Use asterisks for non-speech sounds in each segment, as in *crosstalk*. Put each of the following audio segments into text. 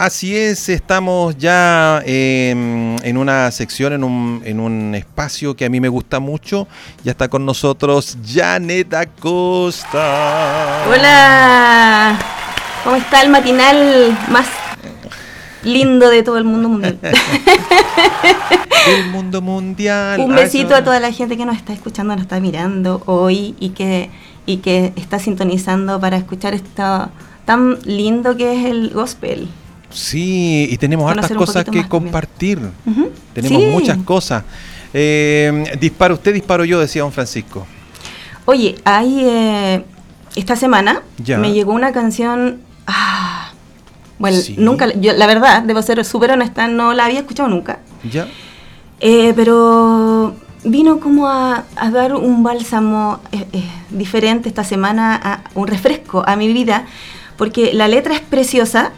Así es, estamos ya em, en una sección, en un, en un espacio que a mí me gusta mucho. Ya está con nosotros Janet Acosta. Hola, ¿cómo está el matinal más lindo de todo el mundo mundial? *laughs* el mundo mundial. Un besito a toda la gente que nos está escuchando, nos está mirando hoy y que, y que está sintonizando para escuchar esto tan lindo que es el gospel. Sí, y tenemos hartas cosas que compartir. Tenemos muchas cosas. Eh, disparo usted, disparo yo, decía don Francisco. Oye, hay eh, esta semana me llegó una canción. Ah, bueno, nunca, yo, la verdad, debo ser súper honesta, no la había escuchado nunca. Ya. Eh, pero vino como a, dar un bálsamo diferente esta semana, a, un refresco a mi vida, porque la letra es preciosa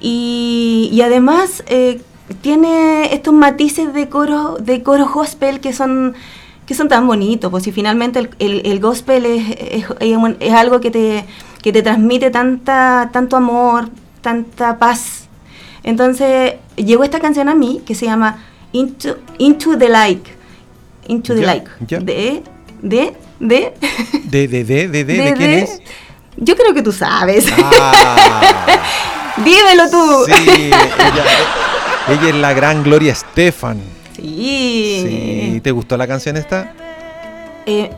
y, además eh, tiene estos matices de coro, de coro gospel que son, que son tan bonitos, pues si finalmente el, gospel es, es, algo que te, que te transmite tanta, tanto amor, tanta paz. Entonces llegó esta canción a mí que se llama Into, Into the Light. Into the Light. De, de, de. De, de, de, de, de, de, quién es? Yo creo que tú sabes. Ah. *laughs* Dímelo tú. Sí, ella, es la gran Gloria Estefan. Sí. Sí. ¿Te gustó la canción esta? Eh,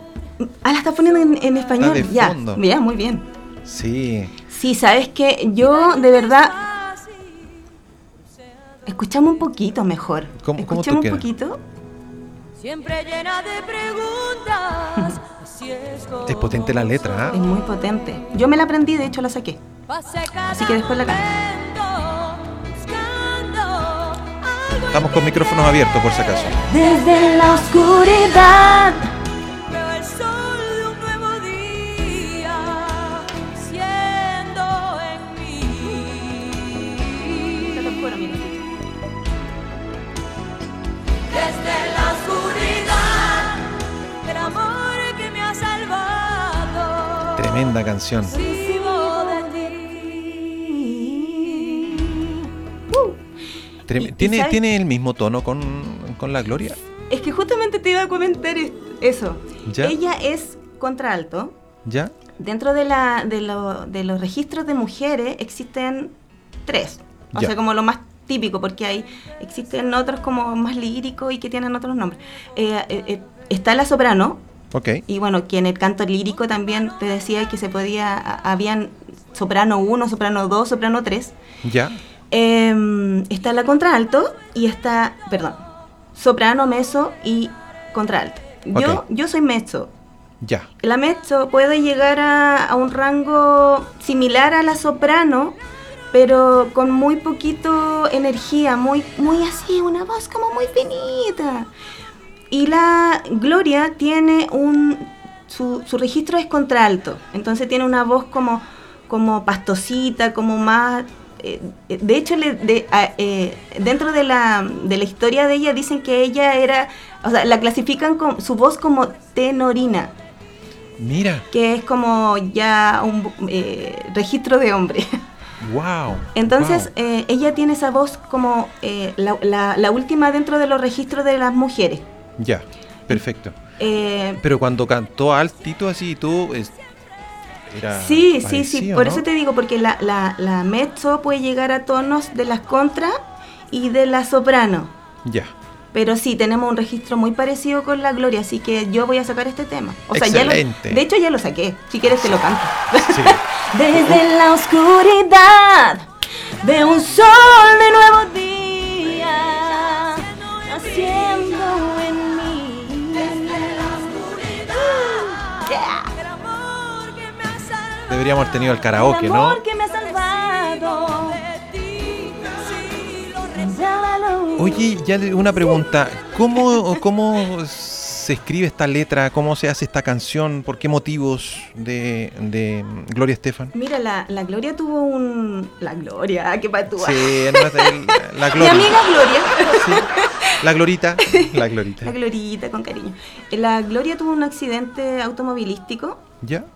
ah, la estás poniendo en, español. ya, ya, muy bien. Sí. Sí, sabes que yo de verdad. Escuchamos un poquito mejor. ¿Cómo, Escuchamos un poquito. Siempre llena de preguntas. es potente la letra, ¿eh? Es muy potente. Yo me la aprendí, de hecho la saqué. Así que después la canto. Estamos con micrófonos abiertos por si acaso. Desde la oscuridad veo el ¿Tiene, ¿Tiene el mismo tono con, la Gloria? Es que justamente te iba a comentar eso. Ella es contralto. ¿Ya? Dentro de, la, de, los registros de mujeres existen tres. O sea, como lo más típico, porque hay existen otros como más líricos y que tienen otros nombres. Eh, eh, eh, está la soprano. Ok. Y bueno, que en el canto lírico también te decía que se podía, habían soprano 1, soprano 2, soprano 3. Ya. Em, está la contralto y está, perdón, soprano, mezzo y contralto. Yo, yo soy mezzo. Ya. La mezzo puede llegar a, un rango similar a la soprano, pero con muy poquito energía, muy, muy así, una voz como muy finita. Y la Gloria tiene un. Su, su registro es contralto, entonces tiene una voz como, como pastosita, como más de hecho, eh, dentro de la, de la historia de ella dicen que ella era, o sea, la clasifican con su voz como tenorina. Mira. Que es como ya un eh, registro de hombre. *laughs* Wow. Entonces, ella tiene esa voz como la, última dentro de los registros de las mujeres. Ya, perfecto. Pero cuando cantó altito así, tú sí, sí, sí, por eso te digo, porque la, la, mezzo puede llegar a tonos de las contra y de la soprano. Ya. Pero sí, tenemos un registro muy parecido con la Gloria, así que yo voy a sacar este tema. O sea, ya de hecho ya lo saqué. Si quieres te lo canto. *laughs* Desde la oscuridad de un sol de nuevo Deberíamos haber tenido el karaoke, ¿no? Oye, ya una pregunta. ¿Cómo, ¿Cómo se escribe esta letra? ¿Cómo se hace esta canción? ¿Por qué motivos de, Gloria Estefan? Mira, la, Gloria tuvo un... La Gloria, qué patúa. Sí, no es *laughs* la Gloria. Mi amiga Gloria. La Glorita. La Glorita. La Glorita, con cariño. La Gloria tuvo un accidente automovilístico. ¿Ya?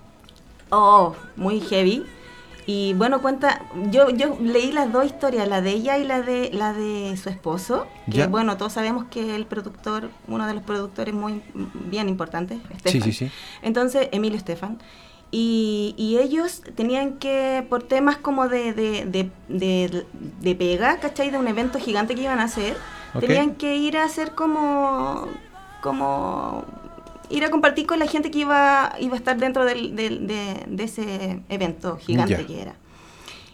Oh, muy heavy. Y bueno, cuenta, yo, yo leí las dos historias, la de ella y la de la de su esposo, que Ya. bueno, todos sabemos que el productor, uno de los productores muy bien importantes, Sí, Estefan. sí, sí. Entonces, Emilio Estefan. Y, y ellos tenían que, por temas como de, de, de, de, de pega, ¿cachai? De un evento gigante que iban a hacer, tenían que ir a hacer como, como, ir a compartir con la gente que iba, iba a estar dentro del, del- de, de ese evento gigante Ya. que era.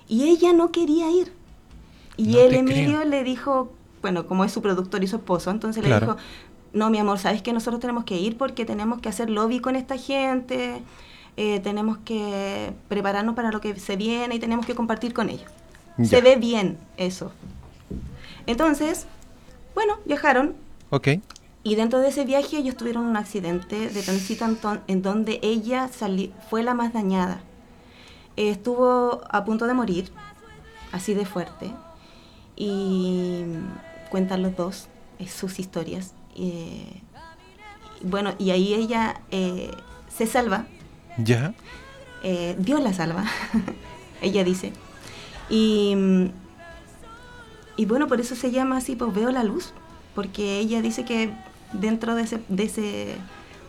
Y ella no quería ir. Y No el te Emilio creo. le dijo, bueno, como es su productor y su esposo, entonces Claro. le dijo, no, mi amor, sabes que nosotros tenemos que ir porque tenemos que hacer lobby con esta gente, eh, tenemos que prepararnos para lo que se viene y tenemos que compartir con ellos. Ya. Se ve bien eso. Entonces, bueno, viajaron Ok. Y dentro de ese viaje ellos tuvieron un accidente de tránsito en, donde ella sali- fue la más dañada. Eh, estuvo a punto de morir, así de fuerte, y cuentan los dos eh, sus historias. eh, y bueno, y ahí ella eh, se salva, Ya. Dios la salva, *laughs* ella dice. Y, y bueno, por eso se llama así, pues veo la luz, porque ella dice que dentro de ese, de ese,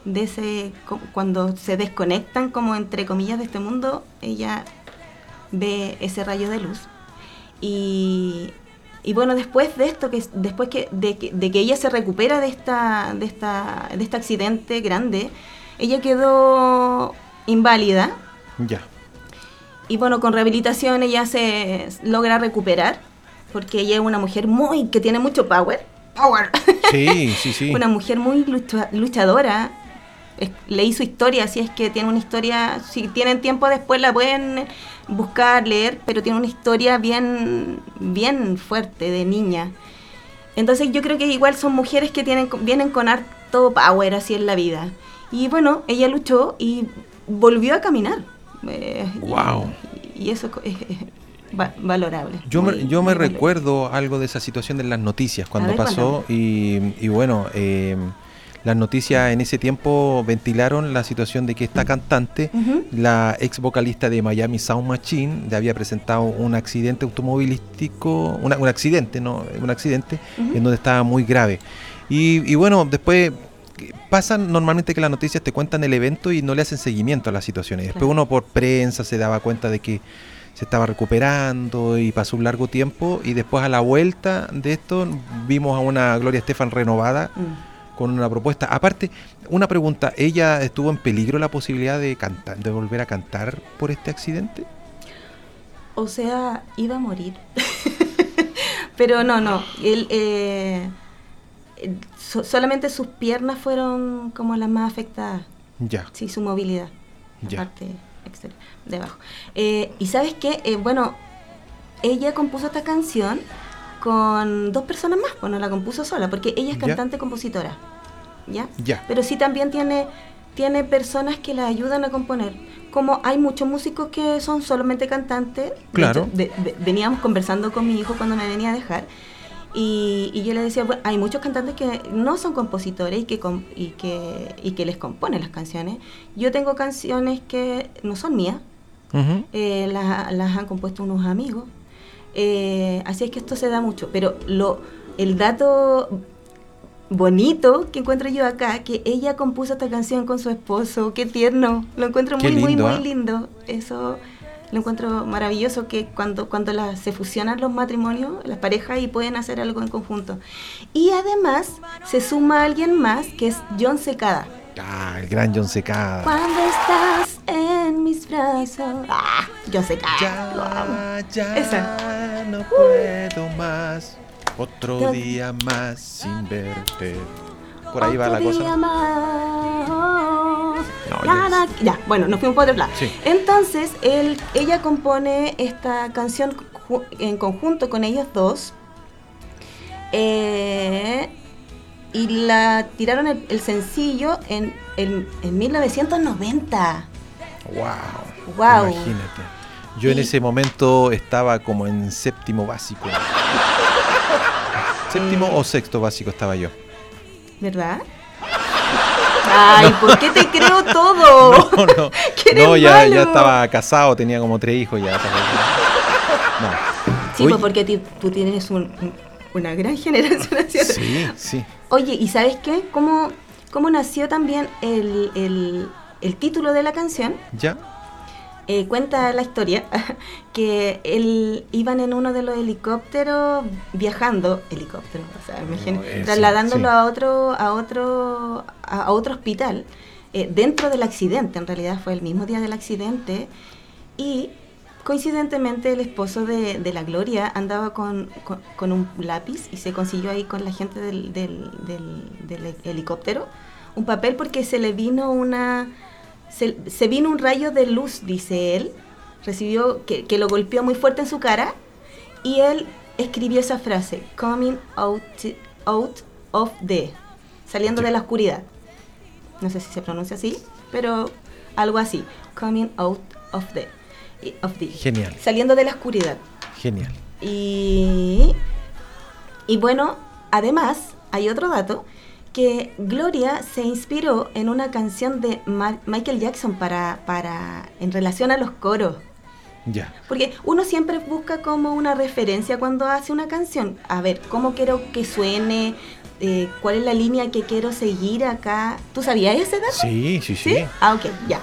de ese, cuando se desconectan como entre comillas de este mundo, ella ve ese rayo de luz. Y, y bueno, después de esto, que después que, de, que, de que ella se recupera de esta, de esta, de este accidente grande, ella quedó inválida. Ya. Y bueno, con rehabilitación ella se logra recuperar, porque ella es una mujer muy, que tiene mucho power. Power. *laughs* Sí, sí, sí. una mujer muy lucha- luchadora. Leí su historia, así es que tiene una historia, si tienen tiempo después la pueden buscar, leer, pero tiene una historia bien, bien fuerte de niña. Entonces yo creo que igual son mujeres que tienen, vienen con harto power así en la vida. Y bueno, ella luchó y volvió a caminar. Eh, y- Guau. Y, eso es, es va- valorable. Yo me, yo me valorable. recuerdo algo de esa situación de las noticias cuando ver, pasó y, y bueno, eh, las noticias en ese tiempo ventilaron la situación de que esta cantante, la ex vocalista de Miami Sound Machine, le había presentado un accidente automovilístico, una- un accidente, ¿no? Un accidente en donde estaba muy grave. Y, y bueno, después que pasan normalmente que las noticias te cuentan el evento y no le hacen seguimiento a las situaciones. Después Claro. uno por prensa se daba cuenta de que se estaba recuperando y pasó un largo tiempo y después a la vuelta de esto vimos a una Gloria Estefan renovada Mm. con una propuesta. Aparte, una pregunta, ¿ella estuvo en peligro la posibilidad de cantar, de volver a cantar por este accidente? O sea, iba a morir. *laughs* Pero no, no. Él, eh, so- solamente sus piernas fueron como las más afectadas. Ya, Sí, su movilidad. Ya. La parte exterior, de abajo. Eh, y sabes qué? Eh, bueno, ella compuso esta canción con dos personas más. Bueno, la compuso sola, porque ella es Ya. cantante-compositora. ¿Ya? ya. pero sí también tiene, tiene personas que la ayudan a componer. Como hay muchos músicos que son solamente cantantes. de Claro. hecho, de- de- veníamos conversando con mi hijo cuando me venía a dejar. Y, y yo le decía, bueno, hay muchos cantantes que no son compositores y que, com- y, que, y que les componen las canciones. Yo tengo canciones que no son mías, eh, las, las han compuesto unos amigos. Eh, así es que esto se da mucho. Pero lo, el dato bonito que encuentro yo acá, que ella compuso esta canción con su esposo, qué tierno. Lo encuentro Qué muy, lindo, muy, ¿ah? muy lindo. Eso lo encuentro maravilloso que cuando, cuando se fusionan los matrimonios, las parejas y pueden hacer algo en conjunto. Y además se suma alguien más que es John Secada. Ah, el gran John Secada. Cuando estás en mis brazos. Ah, John Secada. Ya, ya Esa. no puedo más. Otro día más sin verte. Por ahí va la Otro cosa. día más. Ya, bueno, nos fuimos por otro lado. Sí. Entonces, él, ella compone esta canción en conjunto con ellos dos. eh, y la tiraron el, el sencillo en, en, en 1990. Wow. Guau. Imagínate. Yo en ese momento estaba como en séptimo básico. *laughs* séptimo Eh. o sexto básico estaba yo. ¿Verdad? Ay, ¿por qué te creo todo? *laughs* No, no. *laughs* No, ya, ya estaba casado, tenía como tres hijos ya. No. Sí, Oye, pues porque tú tienes un- un- una gran generación hacia. Sí, sí. Oye, ¿y sabes qué? ¿Cómo, cómo nació también el, el- el título de la canción? ¿Ya? Eh, cuenta la historia *laughs* que él iban en uno de los helicópteros viajando, helicóptero, o sea, imagínate, No, eh, trasladándolo sí. a otro, a otro, a, a otro hospital, eh, dentro del accidente, en realidad fue el mismo día del accidente, y coincidentemente el esposo de, de la Gloria andaba con, con- con un lápiz y se consiguió ahí con la gente del, del- del- del helicóptero un papel porque se le vino una se, se vino un rayo de luz, dice él, recibió que, que lo golpeó muy fuerte en su cara y él escribió esa frase, coming out, out of the, saliendo de la oscuridad. No sé si se pronuncia así, pero algo así, coming out of the, of the Genial, saliendo de la oscuridad. genial. Y, y bueno, además hay otro dato que Gloria se inspiró en una canción de Ma- Michael Jackson para, para en relación a los coros. Ya. Porque uno siempre busca como una referencia cuando hace una canción. A ver, ¿cómo quiero que suene? Eh, ¿Cuál es la línea que quiero seguir acá? ¿Tú sabías ese dato? Sí, sí, sí. Ah, ok, ya.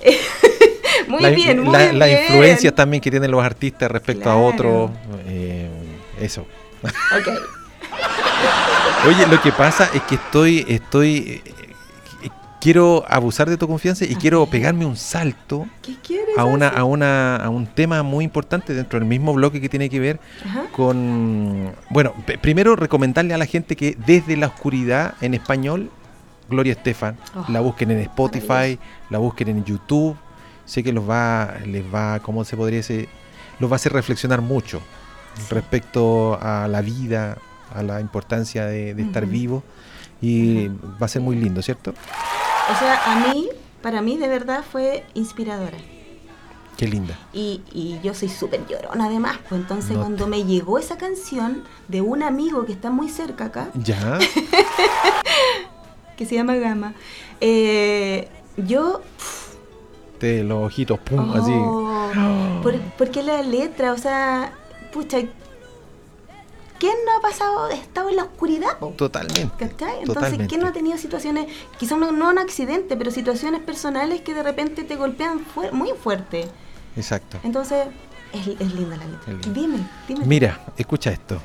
*laughs* muy La- bien, muy la, bien. la influencia también que tienen los artistas respecto a otros. eh, eso. Ok. Oye, lo que pasa es que estoy, estoy, eh, quiero abusar de tu confianza y quiero pegarme un salto a una, hacer? a una, a un tema muy importante dentro del mismo bloque que tiene que ver Ajá. con, bueno, primero recomendarle a la gente que desde la oscuridad en español, Gloria Estefan, Oh, la busquen en Spotify, la busquen en YouTube, sé que los va, les va, ¿cómo se podría decir? Los va a hacer reflexionar mucho respecto a la vida, a la importancia de, de estar vivo y va a ser muy lindo, ¿cierto? O sea, a mí, para mí de verdad fue inspiradora. Qué linda. Y, y yo soy súper llorona además, pues entonces No cuando me llegó esa canción de un amigo que está muy cerca acá, Ya, *laughs* que se llama Gama, eh, yo... de los ojitos, pum, así. oh, por- porque la letra, o sea, pucha, ¿quién no ha pasado, estado en la oscuridad? po? Totalmente. ¿Cachai? Entonces, Totalmente. ¿quién no ha tenido situaciones, quizás no, no un accidente, pero situaciones personales que de repente te golpean fuer- muy fuerte? Exacto. Entonces, es, es linda la letra. Dime, dime. Mira, escucha esto.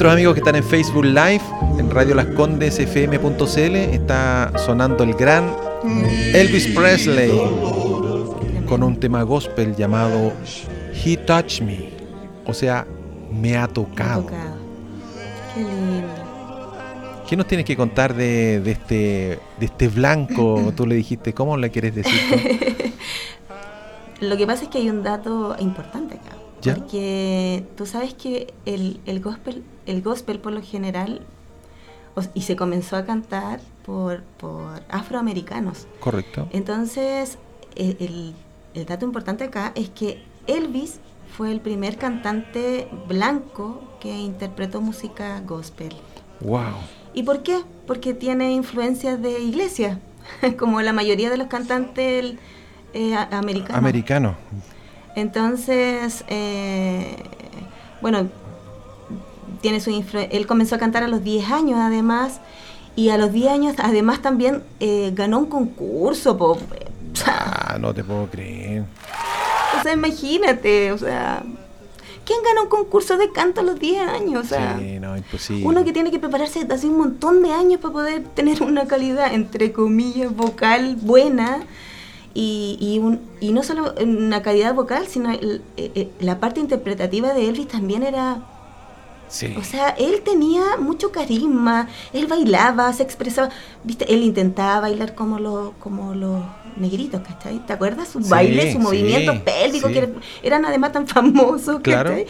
Nuestros amigos que están en Facebook Live, en Radio Las Condes FM.cl, está sonando el gran Elvis Presley con un tema gospel llamado He Touched Me, o sea, me ha Me ha tocado. tocado. Qué lindo. ¿Qué nos tienes que contar de, de este, de este blanco? *laughs* Tú le dijiste, ¿cómo le quieres decir? *laughs* Lo que pasa es que hay un dato importante acá. ¿Ya? Porque tú sabes que el, el gospel, el gospel por lo general, y se comenzó a cantar por, por afroamericanos. Correcto. Entonces, el, el- el dato importante acá es que Elvis fue el primer cantante blanco que interpretó música gospel. Wow. ¿Y por qué? Porque tiene influencias de iglesia, *laughs* como la mayoría de los cantantes eh, a- americanos. Entonces, eh, bueno, tiene su él comenzó a cantar a los 10 años además, y a los 10 años además también eh, ganó un concurso, po. Ah, no te puedo creer. o sea, imagínate, o sea, ¿quién gana un concurso de canto a los 10 años? O sea, sí, no, imposible. uno que tiene que prepararse hace un montón de años para poder tener una calidad, entre comillas, vocal buena. Y, y, un- y no solo una calidad vocal, sino el- eh, eh, la parte interpretativa de Elvis también era... Sí. O sea, él tenía mucho carisma, él bailaba, se expresaba, viste, él intentaba bailar como los, como los negritos, ¿cachai? ¿Te acuerdas? Sus Sí, bailes, sus sí, movimientos pélvicos, que eran- eran además tan famosos, Claro. ¿cachai?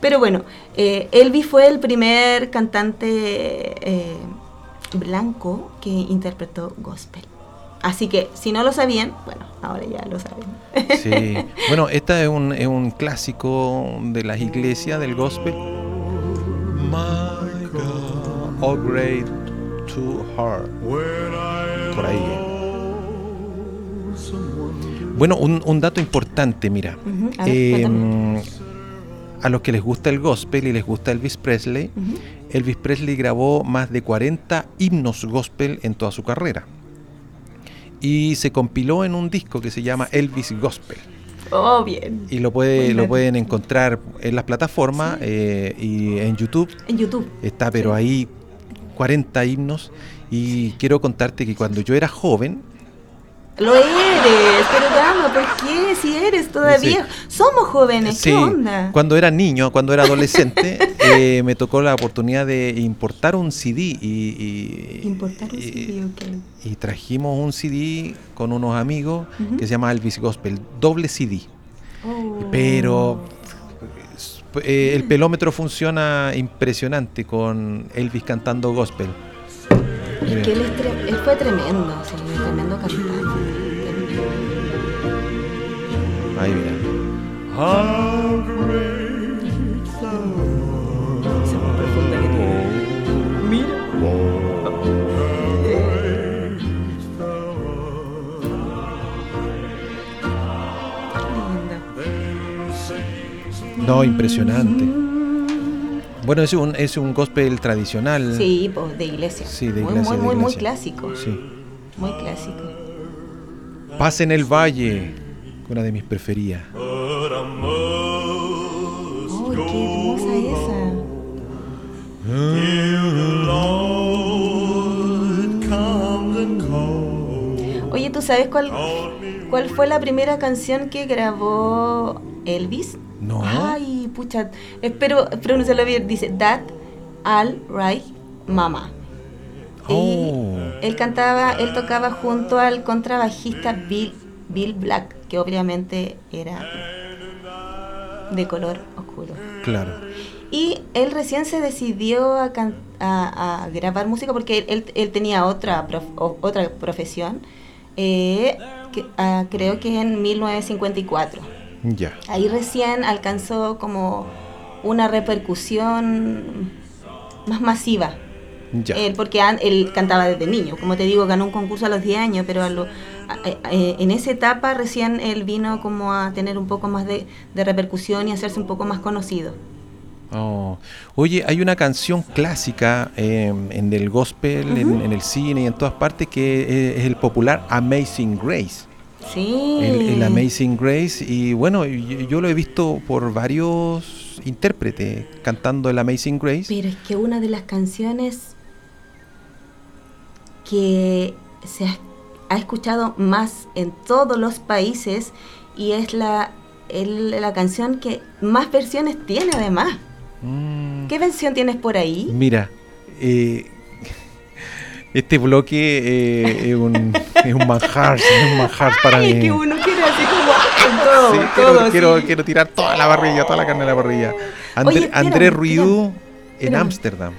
Pero bueno, eh, Elvis fue el primer cantante eh, blanco que interpretó gospel. Así que si no lo sabían, bueno, ahora ya lo saben. Sí. Bueno, esta es un, es un clásico de las iglesias del gospel. My God, all great to heart. Por ahí. Bueno, un, un dato importante, mira. Ujú, a ver, Eh, a los que les gusta el gospel y les gusta Elvis Presley. Elvis Presley grabó más de 40 himnos gospel en toda su carrera. Y se compiló en un disco que se llama Elvis Gospel. Oh, bien. Y lo, puede, lo pueden encontrar en las plataformas eh, y en YouTube. En YouTube. Está, pero ahí 40 himnos. Y quiero contarte que cuando yo era joven, Lo eres, pero Gama, ¿por qué? Si eres todavía. Somos jóvenes, sí, ¿qué onda? cuando era niño, cuando era adolescente, *laughs* eh, me tocó la oportunidad de importar un CD y, y- Importar un y- CD, ok. y trajimos un CD con unos amigos que se llama Elvis Gospel, doble CD. Oh. Pero eh, el pelómetro funciona impresionante con Elvis cantando gospel. Es que él, es tre- él fue tremendo, sí, tremendo cantante. Ahí. Mira. No, impresionante. Bueno, es un, es un gospel tradicional. Sí, pues de iglesia. Sí, de Muy, iglesia, Muy, de muy, muy iglesia. clásico. Sí. Muy clásico. Paz en el Valle, una de mis preferidas. ¡Ay, qué hermosa esa! Oye, ¿tú sabes cuál, cuál fue la primera canción que grabó Elvis? No. Ay, pucha, espero pronunciarlo bien. Dice, That All Right Mama. Oh. Y él cantaba, él tocaba junto al contrabajista Bill, Bill Black, que obviamente era de color oscuro. Claro. Y él recién se decidió a, can- a- a grabar música porque él, tenía otra, prof- o- otra profesión, eh, que, ah, creo que en 1954. Ahí recién alcanzó como una repercusión más masiva. Él, porque él cantaba desde niño, como te digo, ganó un concurso a los 10 años, pero a lo- a- a- eh, en esa etapa recién él vino como a tener un poco más de, de repercusión y hacerse un poco más conocido. Oh. Oye, hay una canción clásica eh, en el gospel, en, en el cine y en todas partes que eh, es el popular Amazing Grace. Sí. El, el Amazing Grace. Y bueno, yo, yo lo he visto por varios intérpretes cantando el Amazing Grace. Pero es que una de las canciones que se ha, ha escuchado más en todos los países y es la, el- la canción que más versiones tiene además. Mm, ¿Qué versión tienes por ahí? Mira, eh, este bloque eh, es, un, es un manjar, es un manjar para Ay, mí. que uno quiere así como con todo, Sí, todo quiero, quiero, quiero tirar toda la parrilla, toda la carne de la parrilla. André, Oye, André Rieu en. Ámsterdam.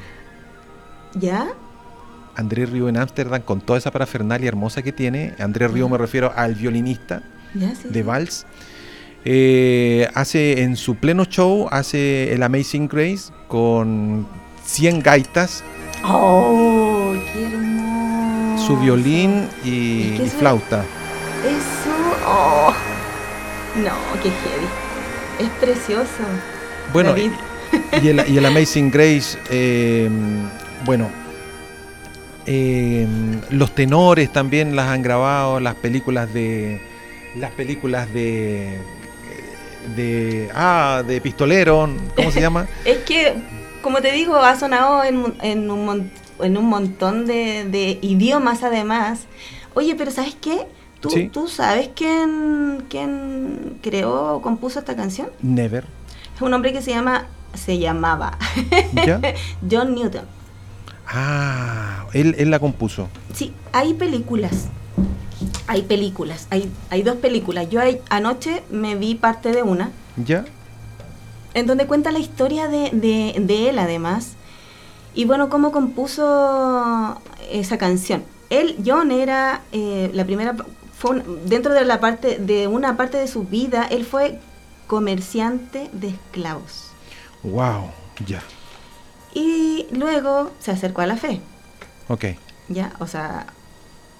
¿Ya? André Rieu en Ámsterdam con toda esa parafernalia hermosa que tiene. André Rieu me refiero al violinista ¿Ya? Sí, de. Vals. Eh, hace en su pleno show, hace el Amazing Grace con 100 gaitas, ¡Oh, qué hermoso! su violín y, Es que y eso- flauta. Eso, oh. No, qué heavy. Es precioso. Bueno, David. y el, y el *laughs* Amazing Grace, eh, bueno, eh, los tenores también las han grabado, las películas de, las películas de, de, ah, de pistolero, ¿cómo se llama? *laughs* Es que, como te digo, ha sonado en, un- en, un, mon- en un montón de, de idiomas además. Oye, pero ¿sabes qué? ¿Tú, Sí. ¿tú sabes quién, quién creó o compuso esta canción? Never, Es un hombre que se llama, se llamaba *laughs* ¿ya? John Newton. Ah, él, él la compuso. Sí, hay películas. Hay películas. Hay, hay dos películas. Yo ahí- anoche me vi parte de una. ¿Ya? en donde cuenta la historia de, de- de él además. Y bueno, cómo compuso esa canción. él, John, era eh, la primera, fue un- dentro de la parte, de una parte de su vida, él fue comerciante de esclavos. Wow, ya. Y luego se acercó a la fe, Ok. ¿ya? O sea,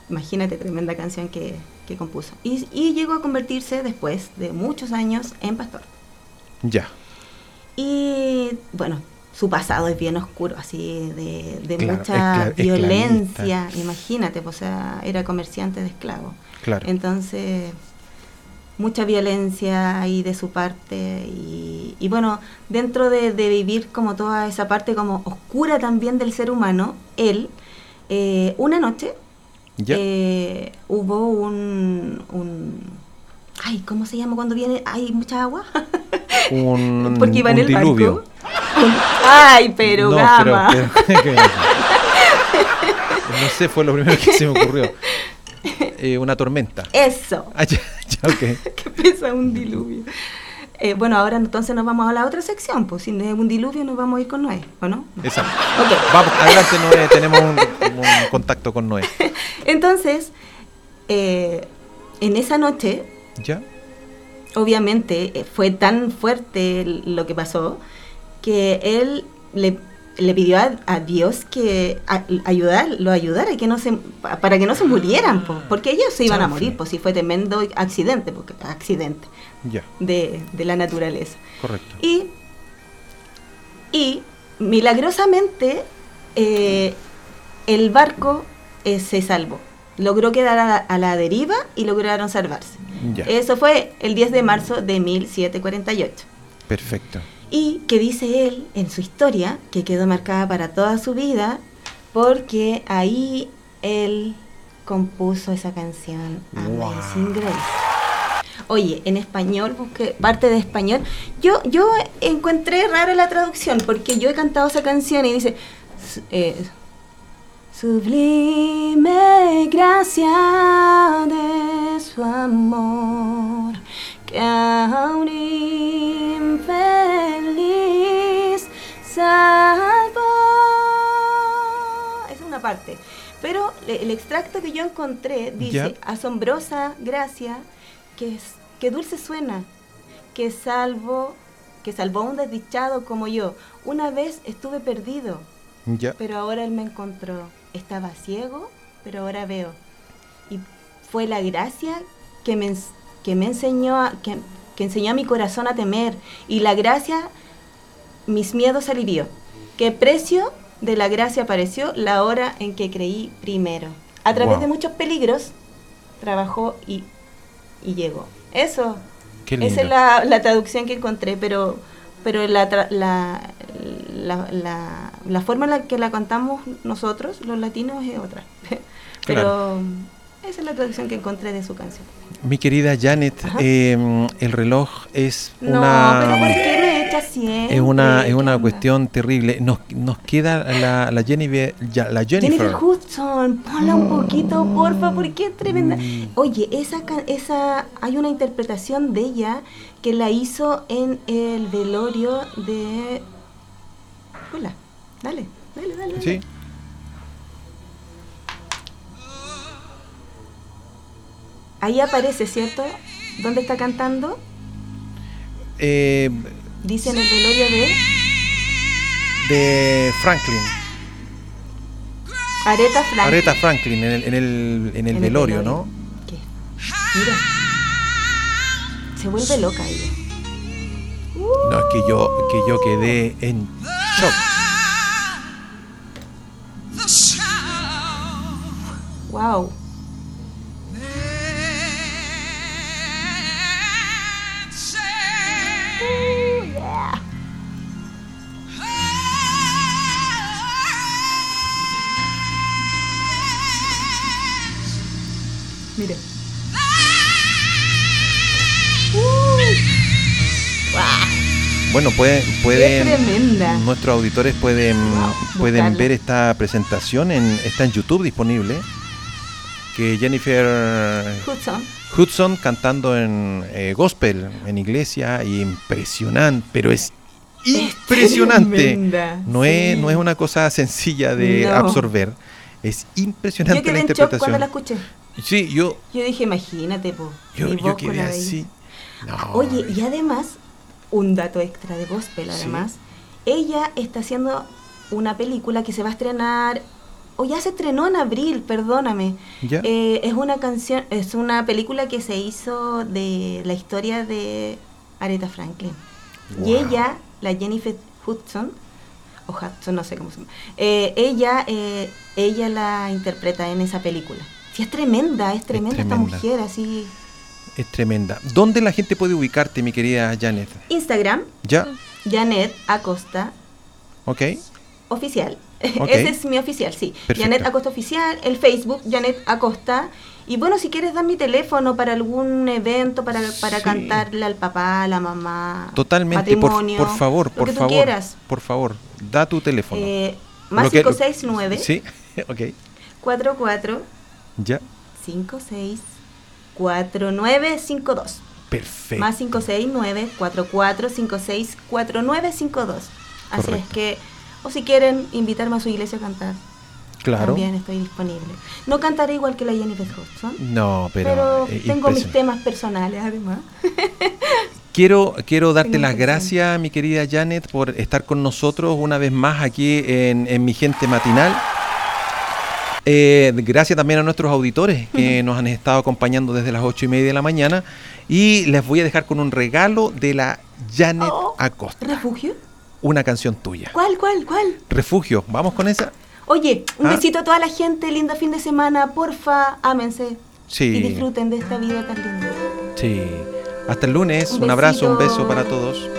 imagínate tremenda canción que, que compuso. Y, y llegó a convertirse después de muchos años en pastor. Ya. Y bueno, su pasado es bien oscuro, así de, de Claro, mucha violencia. Imagínate, pues, o sea, era comerciante de esclavos. Claro. Entonces, mucha violencia ahí de su parte. Y, y bueno, dentro de, de vivir como toda esa parte como oscura también del ser humano, él, eh, una noche, eh, hubo un, un... Ay, ¿cómo se llama cuando viene? ¿Hay mucha agua? un, *laughs* Porque iba en el diluvio. barco. Ay, pero no, gama. pero, pero- que- *laughs* no sé, fue lo primero que se me ocurrió. Eh, una tormenta. Eso. Ah, ya, ya, ok. *laughs* que pesa un diluvio. Eh, bueno, ahora entonces nos vamos a la otra sección, pues si no es un diluvio nos vamos a ir con Noé, ¿o no? Exacto. Ok. Vamos, adelante, Noé. Tenemos un, un contacto con Noé. *laughs* Entonces, eh, en esa noche, ¿Ya? obviamente fue tan fuerte lo que pasó que él le, le pidió a, a Dios que a- ayudar, lo ayudara que no se, pa- para que no se murieran, po, porque ellos se iban a morir, pues si fue tremendo accidente, porque accidente de, de la naturaleza. correcto. Y, y milagrosamente eh, el barco eh, se salvó. Logró quedar a la, a la deriva y lograron salvarse. Eso fue el 10 de marzo de 1748. perfecto. Y que dice él en su historia, que quedó marcada para toda su vida, porque ahí él compuso esa canción Wow. Amazing Grace. Oye, en español, busqué parte de español. Yo, yo encontré rara la traducción, porque yo he cantado esa canción y dice, eh, Sublime gracia de su amor, que a un infeliz salvó. Es una parte. Pero le- el extracto que yo encontré dice, Ya. asombrosa gracia, que, es- que dulce suena, que salvo, que salvó a un desdichado como yo. Una vez estuve perdido, Ya, pero ahora él me encontró. Estaba ciego, pero ahora veo. Y fue la gracia que me, que me enseñó, a, que, que enseñó a mi corazón a temer. Y la gracia, mis miedos alivió. ¿Qué precio de la gracia apareció la hora en que creí primero? A través Wow. de muchos peligros, trabajó y, y llegó. Eso, esa es la, la traducción que encontré, pero, pero la, tra- la, la, la- la forma en la que la cantamos nosotros, los latinos, es otra. *laughs* pero esa es la traducción que encontré de su canción. Mi querida Janet, eh, el reloj es No, una... pero ¿por qué me echas siempre? Es una, es ¿Qué una cuestión terrible. Nos, nos queda la, la Jennifer, la Jennifer. Jennifer Hudson, ponla un poquito, porfa, porque es tremenda. Mm. Oye, esa, esa, hay una interpretación de ella que la hizo en el velorio de... Hola, dale, dale, dale. dale. ¿Sí? Ahí aparece, ¿cierto? ¿Dónde está cantando? Eh, Dice en el velorio de de Franklin, Aretha Franklin. Aretha Franklin, en el, en el, en el En velorio, ¿no? ¿Qué? Mira. Se vuelve loca ella. No, es que yo, que yo quedé en shock. Wow. Mira. Bueno, pueden, pueden nuestros auditores pueden, pueden ver esta presentación, en, está en YouTube disponible, que Jennifer Hudson. Hudson cantando en eh, gospel, en iglesia, y impresionante, pero es impresionante. No, es, no es una cosa sencilla de No. absorber. Es Yo impresionante quedé la en shock interpretación. cuando la escuché. Sí, yo, Yo dije, imagínate, po. yo, yo quedé así. No, Oye, y además, un dato extra de gospel, Sí. además, ella está haciendo una película que se va a estrenar, o ya se estrenó en abril, perdóname. ¿Ya? Eh, es una canción, es una película que se hizo de la historia de Aretha Franklin. Y ella, la Jennifer Hudson, o Hudson, no sé cómo se llama, eh, ella, eh, ella la interpreta en esa película. Sí, es tremenda, es tremenda, esta tremenda. mujer, así. Es tremenda. ¿Dónde la gente puede ubicarte, mi querida Janet? Instagram, ¿Ya? Janet Acosta ¿Ok? Oficial. *laughs* Ese es mi oficial, sí. Perfecto. Janet Acosta Oficial, el Facebook, Janet Acosta. Y bueno, si quieres dar mi teléfono para algún evento, para, para Sí. cantarle al papá, a la mamá, Totalmente. Por, matrimonio, por favor, por que tú favor. quieras. Por favor, da tu teléfono. Eh, más Lo que- 569 Sí, *laughs* ok. 44 Ya. 56 4952. Perfecto. Más 569 44 56 4952. Así Correcto. es que, o si quieren invitarme a su iglesia a cantar, Claro. también estoy disponible. No cantaré igual que la Jennifer Hudson, No, pero, pero, eh, tengo mis temas personales además. *laughs* Quiero, quiero darte Tengo las gracias, mi querida Janet, por estar con nosotros una vez más aquí en, en Mi Gente Matinal. Eh, gracias también a nuestros auditores que nos han estado acompañando desde las ocho y media de la mañana. Y les voy a dejar con un regalo de la Janet Oh. Acosta, ¿Refugio? una canción tuya. ¿Cuál, cuál, cuál? Refugio, ¿vamos con esa? Oye, un Ah. besito a toda la gente, lindo fin de semana, porfa, ámense. Sí. Y disfruten de esta vida tan linda. Sí. Hasta el lunes, Un un abrazo, un beso para todos.